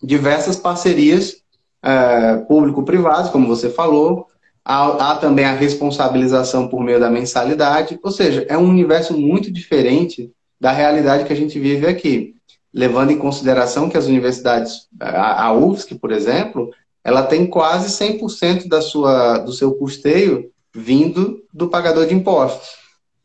diversas parcerias é, público-privadas, como você falou, há, há, também a responsabilização por meio da mensalidade, ou seja, é um universo muito diferente da realidade que a gente vive aqui, levando em consideração que as universidades, a, UFSC, por exemplo, ela tem quase 100% da sua, do seu custeio vindo do pagador de impostos.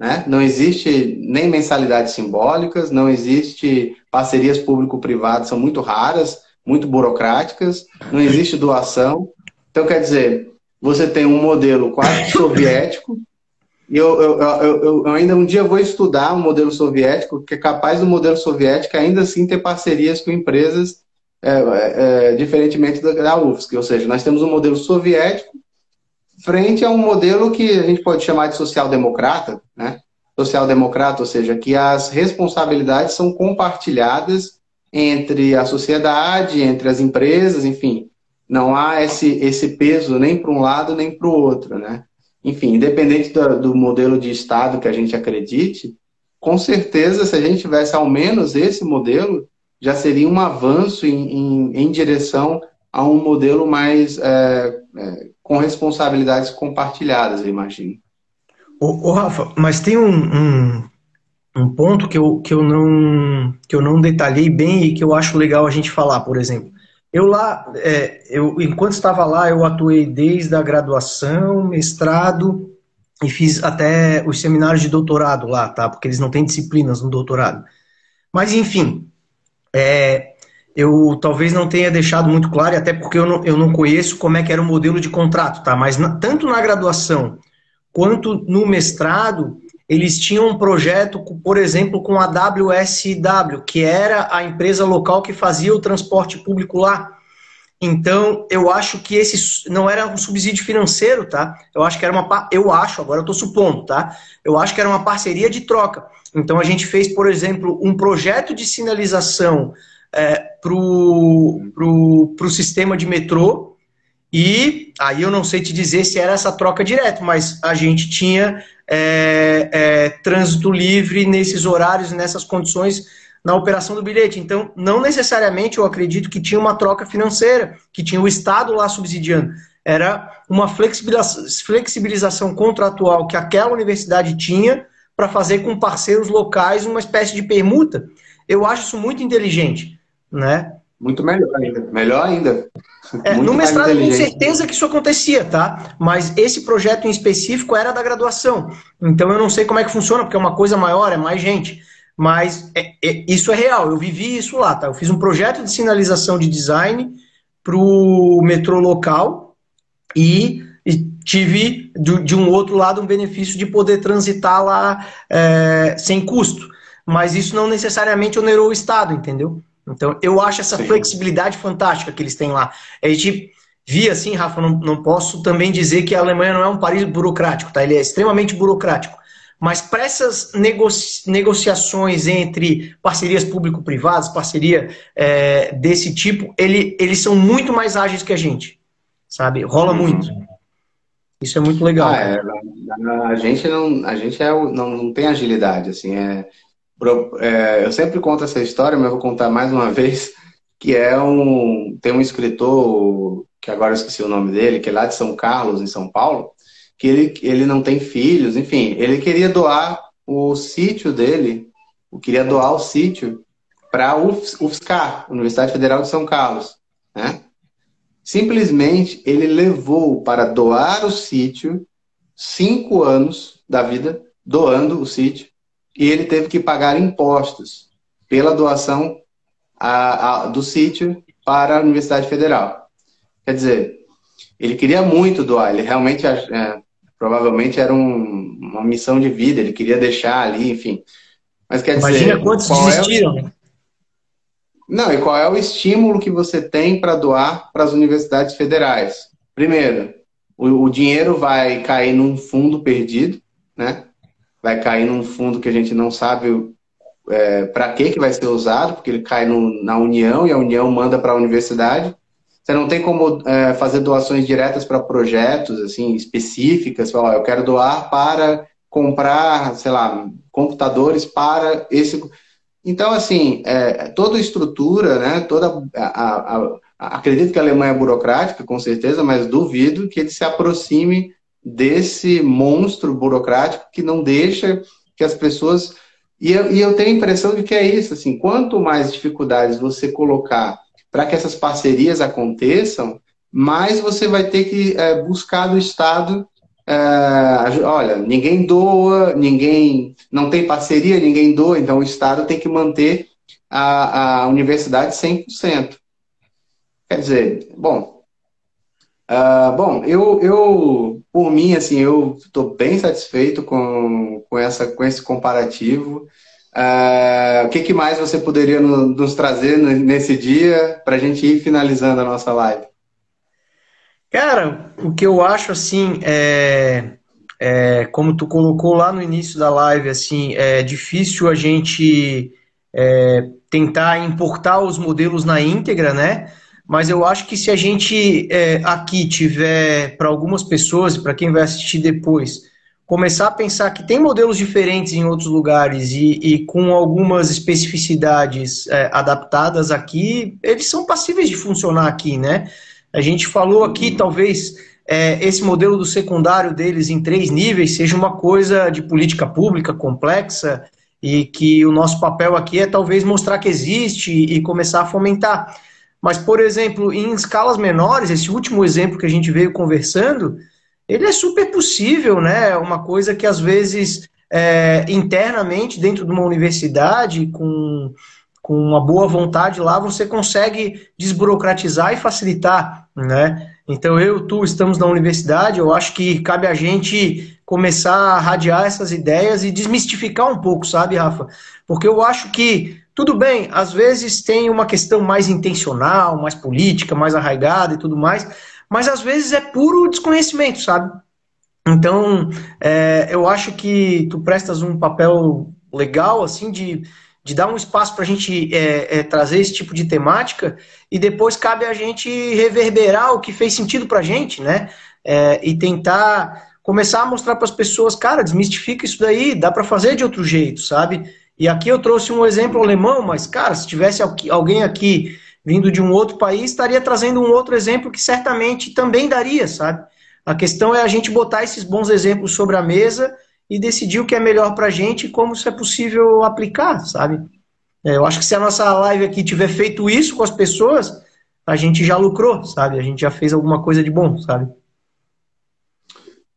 Né? Não existe nem mensalidades simbólicas, não existe parcerias público-privadas, são muito raras, muito burocráticas, não existe doação. Então, quer dizer, você tem um modelo quase soviético, e eu, eu, eu, eu, ainda um dia vou estudar um modelo soviético, que é capaz do modelo soviético ainda assim ter parcerias com empresas, é, é, é diferentemente da UFSC. Ou seja, nós temos um modelo soviético frente a um modelo que a gente pode chamar de social-democrata, né? Social-democrata, ou seja, que as responsabilidades são compartilhadas entre a sociedade, entre as empresas, enfim, não há esse, esse peso nem para um lado nem para o outro, né? Enfim, independente do, do modelo de Estado que a gente acredite, com certeza, se a gente tivesse ao menos esse modelo, já seria um avanço em, em, em direção a um modelo mais é, é, com responsabilidades compartilhadas, eu imagino. Ô, ô Rafa, mas tem um, um, um, ponto que eu, que, eu não, que eu não detalhei bem e que eu acho legal a gente falar, por exemplo. Eu lá, é, eu, enquanto estava lá, eu atuei desde a graduação, mestrado e fiz até os seminários de doutorado lá, tá? Porque eles não têm disciplinas no doutorado. Mas, enfim, é, eu talvez não tenha deixado muito claro, até porque eu não, eu não conheço como é que era o modelo de contrato, tá? Mas na, tanto na graduação quanto no mestrado, eles tinham um projeto, por exemplo, com a WSW, que era a empresa local que fazia o transporte público lá. Então, eu acho que esse não era um subsídio financeiro, tá? Eu acho que era uma. Eu acho, agora eu estou supondo, tá? Eu acho que era uma parceria de troca. Então, a gente fez, por exemplo, um projeto de sinalização é, para o sistema de metrô. E aí eu não sei te dizer se era essa troca direta, mas a gente tinha é, é, trânsito livre nesses horários, nessas condições na operação do bilhete. Então, não necessariamente eu acredito que tinha uma troca financeira, que tinha o Estado lá subsidiando. Era uma flexibilização contratual que aquela universidade tinha para fazer com parceiros locais uma espécie de permuta. Eu acho isso muito inteligente né? Muito melhor ainda. Melhor ainda. É, no mestrado eu tenho certeza que isso acontecia, tá? Mas esse projeto em específico era da graduação. Então eu não sei como é que funciona, porque é uma coisa maior, é mais gente. Mas é, é, isso é real, eu vivi isso lá, tá? Eu fiz um projeto de sinalização de design para o metrô local e, e tive de, de, um outro lado um benefício de poder transitar lá é, sem custo. mas isso não necessariamente onerou o Estado, entendeu? Então, eu acho essa Sim. flexibilidade fantástica que eles têm lá. A gente via assim, Rafa, não, não posso também dizer que a Alemanha não é um país burocrático, tá? Ele é extremamente burocrático. Mas para essas negocia negociações entre parcerias público-privadas, parceria é, desse tipo, ele, eles são muito mais ágeis que a gente, sabe? Rola uhum. muito. Isso é muito legal. Ah, é, a gente não, a gente é, não, não tem agilidade, assim, é, é, eu sempre conto essa história, mas vou contar mais uma vez, que é um, tem um escritor, que agora eu esqueci o nome dele, que é lá de São Carlos, em São Paulo, que ele, ele não tem filhos, enfim, ele queria doar o sítio dele, queria doar o sítio para a UFSCar, Universidade Federal de São Carlos, né? Simplesmente ele levou para doar o sítio cinco anos da vida doando o sítio e ele teve que pagar impostos pela doação a, a, do sítio para a Universidade Federal. Quer dizer, ele queria muito doar, ele realmente, é, provavelmente era um, uma missão de vida, ele queria deixar ali, enfim. Mas quer Imagina dizer. Imagina quantos desistiram, é o... Não, e qual é o estímulo que você tem para doar para as universidades federais? Primeiro, o, o dinheiro vai cair num fundo perdido, né? vai cair num fundo que a gente não sabe é, para que, que vai ser usado, porque ele cai no, na União e a União manda para a universidade. Você não tem como é, fazer doações diretas para projetos assim específicas. Falar, eu quero doar para comprar, sei lá, computadores para esse. Então, assim, é, toda estrutura, né, toda a, a, a, acredito que a Alemanha é burocrática, com certeza, mas duvido que ele se aproxime desse monstro burocrático que não deixa que as pessoas. E eu, e eu tenho a impressão de que é isso, assim, quanto mais dificuldades você colocar para que essas parcerias aconteçam, mais você vai ter que é, buscar do Estado. É, olha, ninguém doa, ninguém não tem parceria, ninguém doa, então o Estado tem que manter a, a universidade 100%. Quer dizer, bom, Uh, bom, eu, eu, por mim, assim, eu estou bem satisfeito com, com, essa, com esse comparativo. Uh, o que, que, mais você poderia no, nos trazer nesse dia para a gente ir finalizando a nossa live? Cara, o que eu acho assim é, é, como tu colocou lá no início da live, assim, é difícil a gente é, tentar importar os modelos na íntegra, né? mas eu acho que se a gente é, aqui tiver, para algumas pessoas para quem vai assistir depois, começar a pensar que tem modelos diferentes em outros lugares e, e com algumas especificidades é, adaptadas aqui, eles são passíveis de funcionar aqui, né? A gente falou aqui, talvez, é, esse modelo do secundário deles em três níveis seja uma coisa de política pública complexa e que o nosso papel aqui é talvez mostrar que existe e começar a fomentar. Mas, por exemplo, em escalas menores, esse último exemplo que a gente veio conversando, ele é super possível, né? É uma coisa que às vezes é, internamente dentro de uma universidade com, com uma boa vontade lá você consegue desburocratizar e facilitar, né? Então eu, tu estamos na universidade, eu acho que cabe a gente começar a radiar essas ideias e desmistificar um pouco, sabe, Rafa? Porque eu acho que tudo bem, às vezes tem uma questão mais intencional, mais política, mais arraigada e tudo mais, mas às vezes é puro desconhecimento, sabe? Então, é, eu acho que tu prestas um papel legal, assim, de, de dar um espaço para a gente é, é, trazer esse tipo de temática e depois cabe a gente reverberar o que fez sentido para a gente, né? É, e tentar começar a mostrar para as pessoas, cara, desmistifica isso daí, dá para fazer de outro jeito, sabe? E aqui eu trouxe um exemplo alemão, mas, cara, se tivesse alguém aqui vindo de um outro país, estaria trazendo um outro exemplo que certamente também daria, sabe? A questão é a gente botar esses bons exemplos sobre a mesa e decidir o que é melhor para a gente e como isso é possível aplicar, sabe? É, eu acho que se a nossa live aqui tiver feito isso com as pessoas, a gente já lucrou, sabe? A gente já fez alguma coisa de bom, sabe?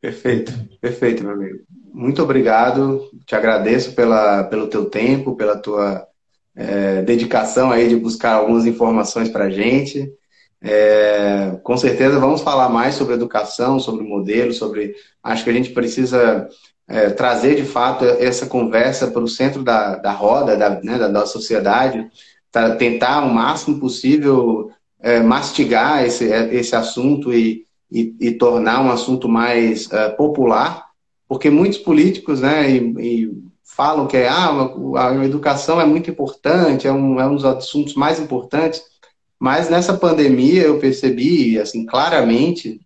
Perfeito, perfeito, meu amigo muito obrigado. Te agradeço pela, pelo teu tempo, pela tua é, dedicação aí de buscar algumas informações para a gente. É, com certeza vamos falar mais sobre educação, sobre modelo, sobre. Acho que a gente precisa é, trazer de fato essa conversa para o centro da, da roda da, né, da, da sociedade, tentar o máximo possível é, mastigar esse, é, esse assunto e, e, e tornar um assunto mais é, popular, porque muitos políticos né, e, e falam que ah, a educação é muito importante, é um, é um dos assuntos mais importantes, mas nessa pandemia eu percebi assim claramente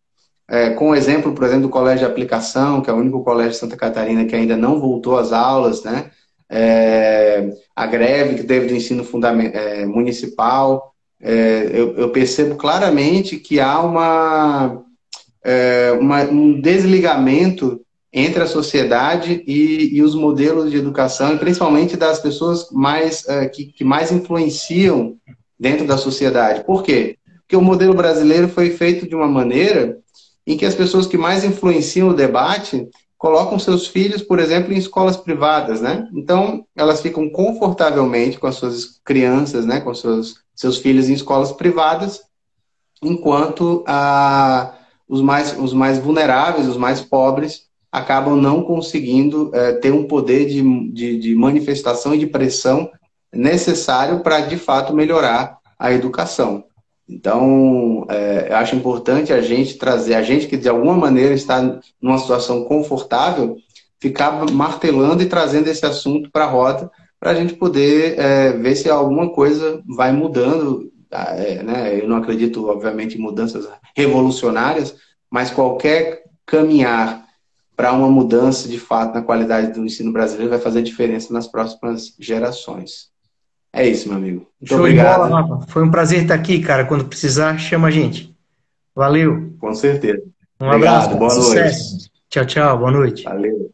é, com o exemplo, por exemplo, do Colégio de Aplicação, que é o único colégio de Santa Catarina que ainda não voltou às aulas, né? É, a greve que teve do ensino é, municipal, é, eu, eu, percebo claramente que há uma, é, uma, um desligamento entre a sociedade e, e, os modelos de educação, e principalmente das pessoas mais, é, que, que mais influenciam dentro da sociedade. Por quê? Porque o modelo brasileiro foi feito de uma maneira em que as pessoas que mais influenciam o debate colocam seus filhos, por exemplo, em escolas privadas, né? Então, elas ficam confortavelmente com as suas crianças, né, com seus, seus filhos em escolas privadas, enquanto ah, os, mais, os mais vulneráveis, os mais pobres, acabam não conseguindo eh, ter um poder de, de, de manifestação e de pressão necessário para, de fato, melhorar a educação. Então, é, eu acho importante a gente trazer, a gente que de alguma maneira está numa situação confortável, ficar martelando e trazendo esse assunto para a roda, para a gente poder é, ver se alguma coisa vai mudando. É, né? Eu não acredito, obviamente, em mudanças revolucionárias, mas qualquer caminhar para uma mudança de fato na qualidade do ensino brasileiro vai fazer diferença nas próximas gerações. É isso, meu amigo. Muito Show obrigado. Bola, Rafa. Foi um prazer estar aqui, cara. Quando precisar, chama a gente. Valeu. Com certeza. Um obrigado, abraço. Boa Sucesso. noite. Tchau, tchau. Boa noite. Valeu.